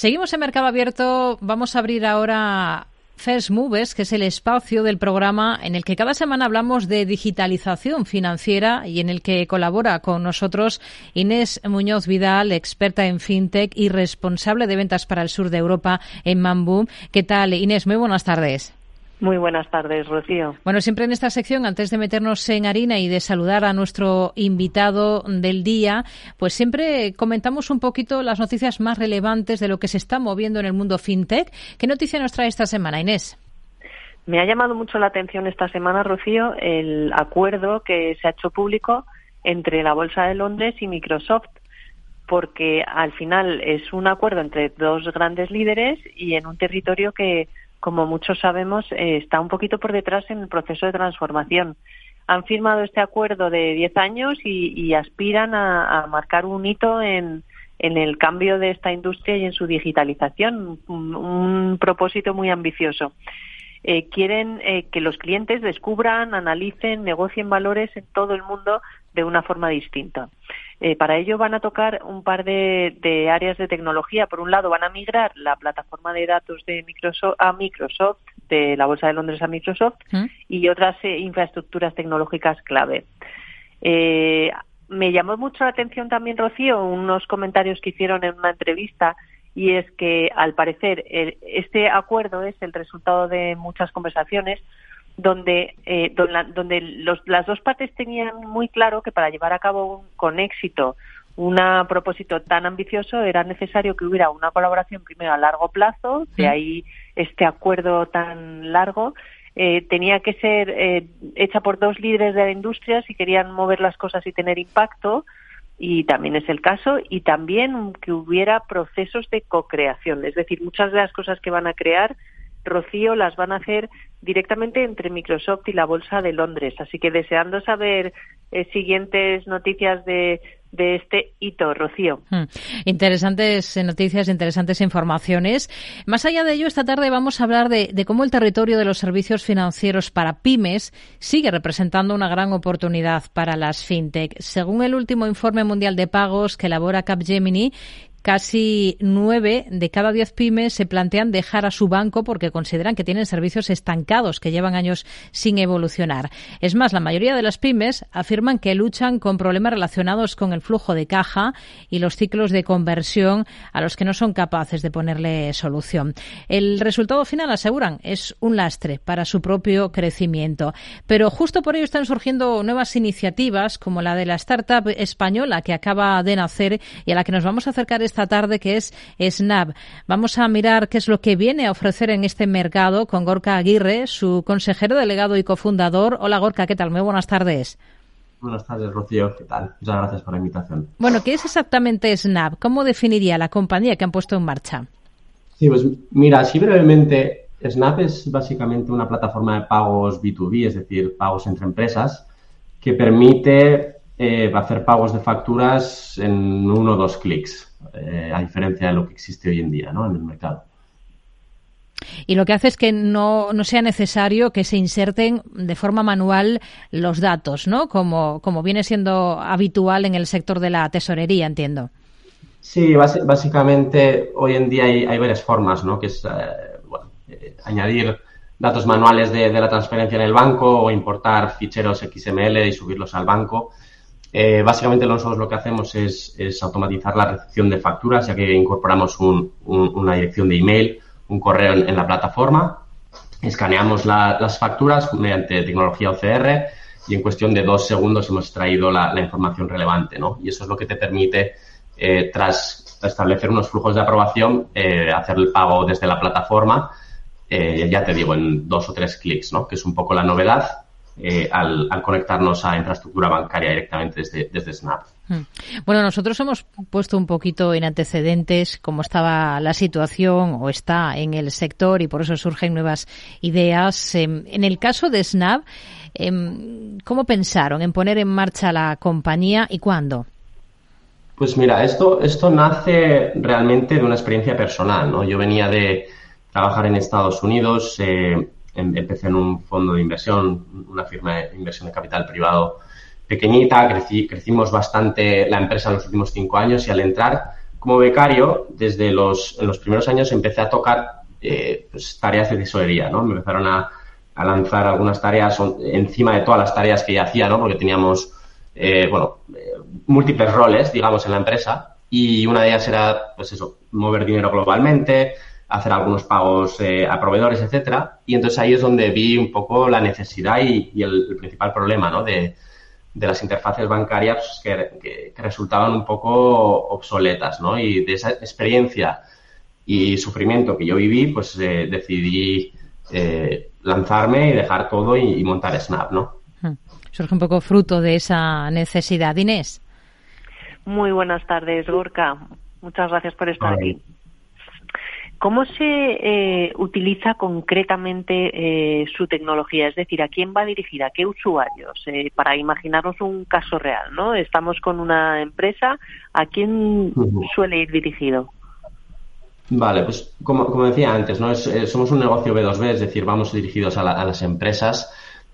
Seguimos en Mercado Abierto. Vamos a abrir ahora First Moves, que es el espacio del programa en el que cada semana hablamos de digitalización financiera y en el que colabora con nosotros Inés Muñoz Vidal, experta en fintech y responsable de ventas para el sur de Europa en Mambu. ¿Qué tal, Inés? Muy buenas tardes. Muy buenas tardes, Rocío. Bueno, siempre en esta sección, antes de meternos en harina y de saludar a nuestro invitado del día, pues siempre comentamos un poquito las noticias más relevantes de lo que se está moviendo en el mundo fintech. ¿Qué noticia nos trae esta semana, Inés? Me ha llamado mucho la atención esta semana, Rocío, el acuerdo que se ha hecho público entre la Bolsa de Londres y Microsoft porque al final es un acuerdo entre dos grandes líderes y en un territorio que como muchos sabemos, eh, está un poquito por detrás en el proceso de transformación. Han firmado este acuerdo de 10 años y, aspiran a, marcar un hito en, el cambio de esta industria y en su digitalización, un, propósito muy ambicioso. Eh, quieren eh, que los clientes descubran, analicen, negocien valores en todo el mundo de una forma distinta. Eh, para ello van a tocar un par de, áreas de tecnología. Por un lado, van a migrar la plataforma de datos de Microsoft a Microsoft, de la Bolsa de Londres a Microsoft, ¿Mm? y otras eh, infraestructuras tecnológicas clave. Eh, me llamó mucho la atención también, Rocío, unos comentarios que hicieron en una entrevista y es que, al parecer, este acuerdo es el resultado de muchas conversaciones donde, eh, donde las dos partes tenían muy claro que para llevar a cabo con éxito un propósito tan ambicioso era necesario que hubiera una colaboración primero a largo plazo, de ahí este acuerdo tan largo, eh, tenía que ser eh, hecha por dos líderes de la industria si querían mover las cosas y tener impacto, y también es el caso, y también que hubiera procesos de co-creación, es decir, muchas de las cosas que van a crear Rocío las van a hacer directamente entre Microsoft y la Bolsa de Londres. Así que deseando saber eh, siguientes noticias de, de este hito, Rocío. Hmm. Interesantes eh, noticias, interesantes informaciones. Más allá de ello, esta tarde vamos a hablar de, de, cómo el territorio de los servicios financieros para pymes sigue representando una gran oportunidad para las fintech. Según el último informe mundial de pagos que elabora Capgemini, Casi nueve de cada diez pymes se plantean dejar a su banco porque consideran que tienen servicios estancados que llevan años sin evolucionar. Es más, la mayoría de las pymes afirman que luchan con problemas relacionados con el flujo de caja y los ciclos de conversión a los que no son capaces de ponerle solución. El resultado final, aseguran, es un lastre para su propio crecimiento. Pero justo por ello están surgiendo nuevas iniciativas como la de la startup española que acaba de nacer y a la que nos vamos a acercar esta tarde, que es Snap. Vamos a mirar qué es lo que viene a ofrecer en este mercado con Gorka Aguirre, su consejero delegado y cofundador. Hola Gorka, ¿qué tal? Muy buenas tardes. Buenas tardes, Rocío. ¿Qué tal? Muchas gracias por la invitación. Bueno, ¿qué es exactamente Snap? ¿Cómo definiría la compañía que han puesto en marcha? Sí, pues mira, así brevemente, Snap es básicamente una plataforma de pagos B2B, es decir, pagos entre empresas, que permite eh, hacer pagos de facturas en uno o dos clics. Eh, a diferencia de lo que existe hoy en día ¿no? en el mercado. Y lo que hace es que no, no, sea necesario que se inserten de forma manual los datos, ¿no? Como, como viene siendo habitual en el sector de la tesorería, entiendo. Sí, básicamente hoy en día hay, varias formas, ¿no? Que es, eh, bueno, eh, añadir datos manuales de, de, la transferencia en el banco o importar ficheros XML y subirlos al banco. Eh, básicamente nosotros lo que hacemos es, automatizar la recepción de facturas, ya que incorporamos una dirección de email, un correo en, la plataforma, escaneamos las facturas mediante tecnología OCR y en cuestión de dos segundos hemos extraído la, información relevante, ¿no? Y eso es lo que te permite, eh, tras establecer unos flujos de aprobación, eh, hacer el pago desde la plataforma, ya te digo, en dos o tres clics, ¿no? Que es un poco la novedad eh, al, conectarnos a infraestructura bancaria directamente desde, Snap. Hmm. Bueno, nosotros hemos puesto un poquito en antecedentes cómo estaba la situación o está en el sector y por eso surgen nuevas ideas. Em, en el caso de Snap, em, ¿cómo pensaron en poner en marcha la compañía y cuándo? Pues mira, esto, esto nace realmente de una experiencia personal, ¿no? Yo venía de trabajar en Estados Unidos, eh, Em, empecé en un fondo de inversión, una firma de inversión de capital privado pequeñita, crecimos bastante la empresa en los últimos cinco años y al entrar como becario, desde los, los primeros años empecé a tocar eh, pues, tareas de tesorería, ¿no? Me empezaron a, a, lanzar algunas tareas encima de todas las tareas que ya hacía, ¿no? Porque teníamos, eh, bueno, eh, múltiples roles, digamos, en la empresa y una de ellas era, pues eso, mover dinero globalmente, hacer algunos pagos eh, a proveedores, etcétera. Y entonces ahí es donde vi un poco la necesidad y, y el, el, principal problema, ¿no? De, de las interfaces bancarias que, que, que, resultaban un poco obsoletas, ¿no? Y de esa experiencia y sufrimiento que yo viví, pues eh, decidí eh, lanzarme y dejar todo y, y, montar Snap, ¿no? Hmm. Surge un poco fruto de esa necesidad. Inés. Muy buenas tardes, Gorka. Muchas gracias por estar aquí. ¿Cómo se eh, utiliza concretamente eh, su tecnología? Es decir, ¿a quién va dirigida? ¿A qué usuarios? Eh, para imaginarnos un caso real, ¿no? Estamos con una empresa, ¿a quién suele ir dirigido? Vale, pues como, como decía antes, ¿no? Es, eh, somos un negocio B2B, es decir, vamos dirigidos a, la, a, las empresas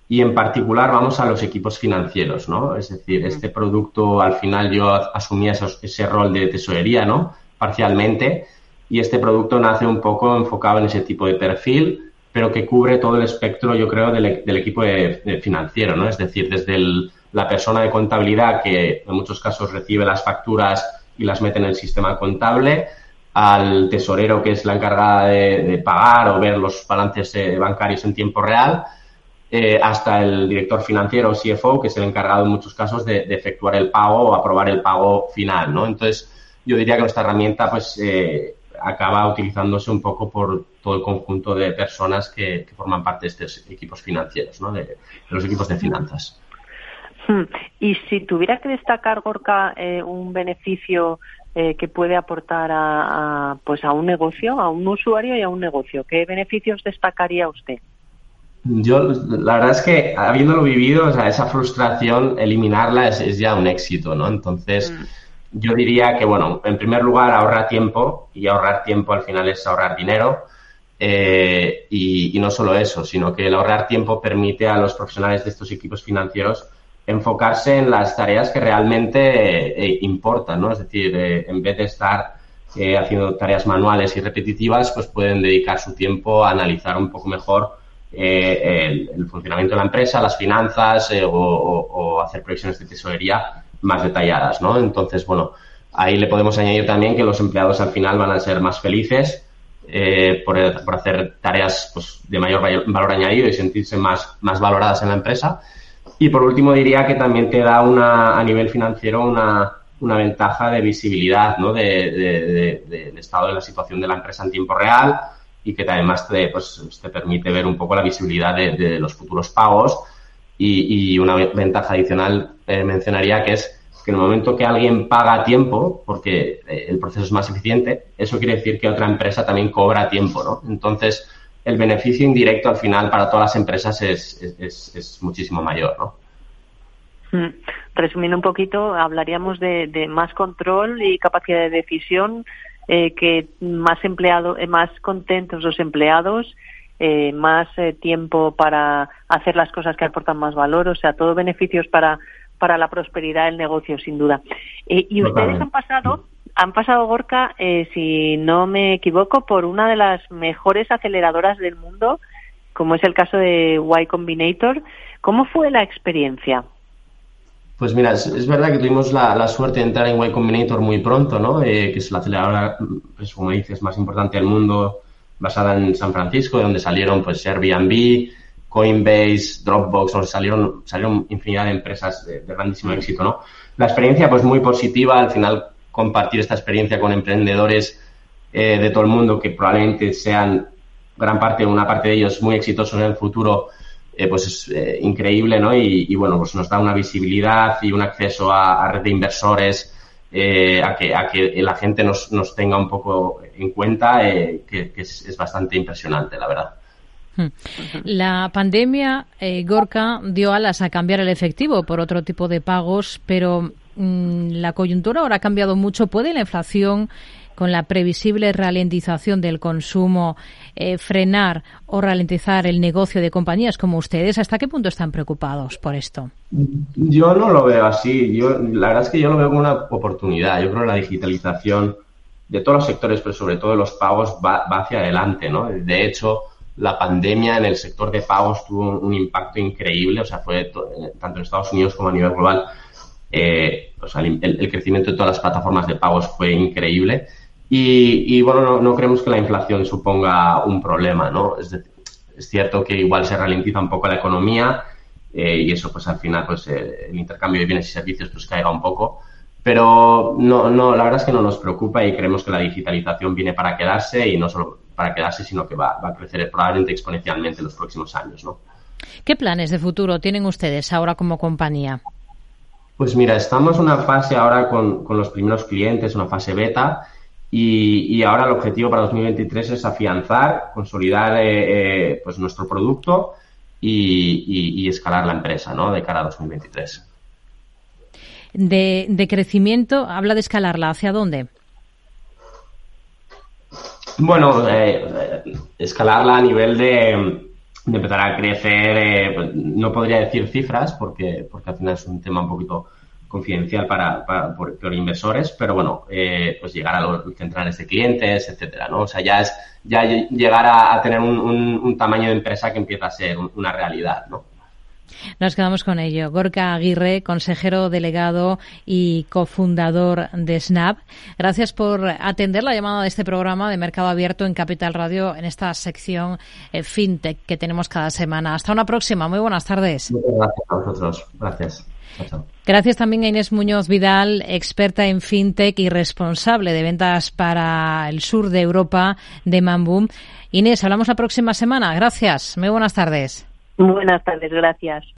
y en particular vamos a los equipos financieros, ¿no? Es decir, este producto al final yo asumía esos, ese rol de tesorería, ¿no? Parcialmente y este producto nace un poco enfocado en ese tipo de perfil, pero que cubre todo el espectro, yo creo, del, del equipo financiero, ¿no? Es decir, desde el, la persona de contabilidad que en muchos casos recibe las facturas y las mete en el sistema contable, al tesorero que es la encargada de, pagar o ver los balances eh, bancarios en tiempo real, eh, hasta el director financiero o CFO, que es el encargado en muchos casos de, de, efectuar el pago o aprobar el pago final, ¿no? Entonces, yo diría que nuestra herramienta, pues, eh, acaba utilizándose un poco por todo el conjunto de personas que, que forman parte de estos equipos financieros, ¿no? de, de los equipos de finanzas. Hmm. Y si tuviera que destacar, Gorka, eh, un beneficio eh, que puede aportar a, a, pues a un negocio, a un usuario y a un negocio, ¿qué beneficios destacaría usted? Yo, la verdad es que habiéndolo vivido, o sea, esa frustración, eliminarla es, es ya un éxito, ¿no? Entonces, mm yo diría que, bueno, en primer lugar, ahorra tiempo y ahorrar tiempo al final es ahorrar dinero. Eh, y, no solo eso, sino que el ahorrar tiempo permite a los profesionales de estos equipos financieros enfocarse en las tareas que realmente eh, importan, ¿no? Es decir, eh, en vez de estar eh, haciendo tareas manuales y repetitivas, pues pueden dedicar su tiempo a analizar un poco mejor eh, el, funcionamiento de la empresa, las finanzas o, o, hacer previsiones de tesorería más detalladas, ¿no? Entonces, bueno, ahí le podemos añadir también que los empleados al final van a ser más felices eh, por, por, hacer tareas pues, de mayor valor añadido y sentirse más, más valoradas en la empresa. Y por último diría que también te da una, a nivel financiero una, una ventaja de visibilidad ¿no? de, de, de, del estado de la situación de la empresa en tiempo real y que además te, pues, te permite ver un poco la visibilidad de los futuros pagos y, y una ventaja adicional eh, mencionaría que es que en el momento que alguien paga tiempo, porque eh, el proceso es más eficiente, eso quiere decir que otra empresa también cobra tiempo, ¿no? Entonces, el beneficio indirecto al final para todas las empresas es, es, es muchísimo mayor, ¿no? Mm. Resumiendo un poquito, hablaríamos de, de, más control y capacidad de decisión, eh, que más empleado, más contentos los empleados, eh, más eh, tiempo para hacer las cosas que aportan más valor, o sea, todo beneficios para, para la prosperidad del negocio, sin duda. Eh, y ustedes han pasado, han pasado, Gorka, eh, si no me equivoco, por una de las mejores aceleradoras del mundo, como es el caso de Y Combinator. ¿Cómo fue la experiencia? Pues mira, es, es verdad que tuvimos la, la, suerte de entrar en Y Combinator muy pronto, ¿no? Eh, que es la aceleradora, pues, como dices, más importante del mundo basada en San Francisco, de donde salieron pues Airbnb, Coinbase, Dropbox, donde salieron, salieron infinidad de empresas de, de grandísimo éxito, ¿no? La experiencia pues muy positiva, al final compartir esta experiencia con emprendedores eh, de todo el mundo que probablemente sean gran parte, una parte de ellos muy exitosos en el futuro, eh, pues es eh, increíble, ¿no? Y, y, bueno, pues nos da una visibilidad y un acceso a, a red de inversores, eh, a, que, a que la gente nos, nos tenga un poco en cuenta, eh, que, es, bastante impresionante, la verdad. Hmm. La pandemia, eh, Gorka, dio alas a cambiar el efectivo por otro tipo de pagos, pero mmm, la coyuntura ahora ha cambiado mucho. ¿Puede la inflación con la previsible ralentización del consumo, eh, frenar o ralentizar el negocio de compañías como ustedes? ¿Hasta qué punto están preocupados por esto? Yo no lo veo así. Yo, la verdad es que yo lo veo como una oportunidad. Yo creo que la digitalización de todos los sectores, pero sobre todo de los pagos, va, hacia adelante, ¿no? De hecho, la pandemia en el sector de pagos tuvo un, impacto increíble, o sea, fue tanto en Estados Unidos como a nivel global, eh, el, crecimiento de todas las plataformas de pagos fue increíble. Y, bueno, no, creemos que la inflación suponga un problema, ¿no? Es, es cierto que igual se ralentiza un poco la economía eh, y eso, pues al final, pues eh, el intercambio de bienes y servicios pues caiga un poco. Pero no, no, la verdad es que no nos preocupa y creemos que la digitalización viene para quedarse y no solo para quedarse, sino que va, a crecer probablemente exponencialmente en los próximos años, ¿no? ¿Qué planes de futuro tienen ustedes ahora como compañía? Pues mira, estamos en una fase ahora con, los primeros clientes, una fase beta, y, ahora el objetivo para 2023 es afianzar, consolidar eh, eh, pues nuestro producto y, y, escalar la empresa ¿no? de cara a 2023 de, crecimiento, habla de escalarla. ¿Hacia dónde? Bueno, eh, escalarla a nivel de, empezar a crecer, eh, pues, no podría decir cifras porque, porque al final es un tema un poquito confidencial para, por, inversores, pero bueno, eh, pues llegar a los centrales de clientes, etcétera, ¿no? O sea, ya es ya llegar a, tener un, un, tamaño de empresa que empieza a ser una realidad, ¿no? Nos quedamos con ello. Gorka Aguirre, consejero delegado y cofundador de Snap. Gracias por atender la llamada de este programa de Mercado Abierto en Capital Radio en esta sección eh, FinTech que tenemos cada semana. Hasta una próxima. Muy buenas tardes. Muchas gracias a vosotros. Gracias. Gracias también a Inés Muñoz Vidal, experta en fintech y responsable de ventas para el sur de Europa de Mamboom. Inés, hablamos la próxima semana. Gracias. Muy buenas tardes. Buenas tardes, gracias.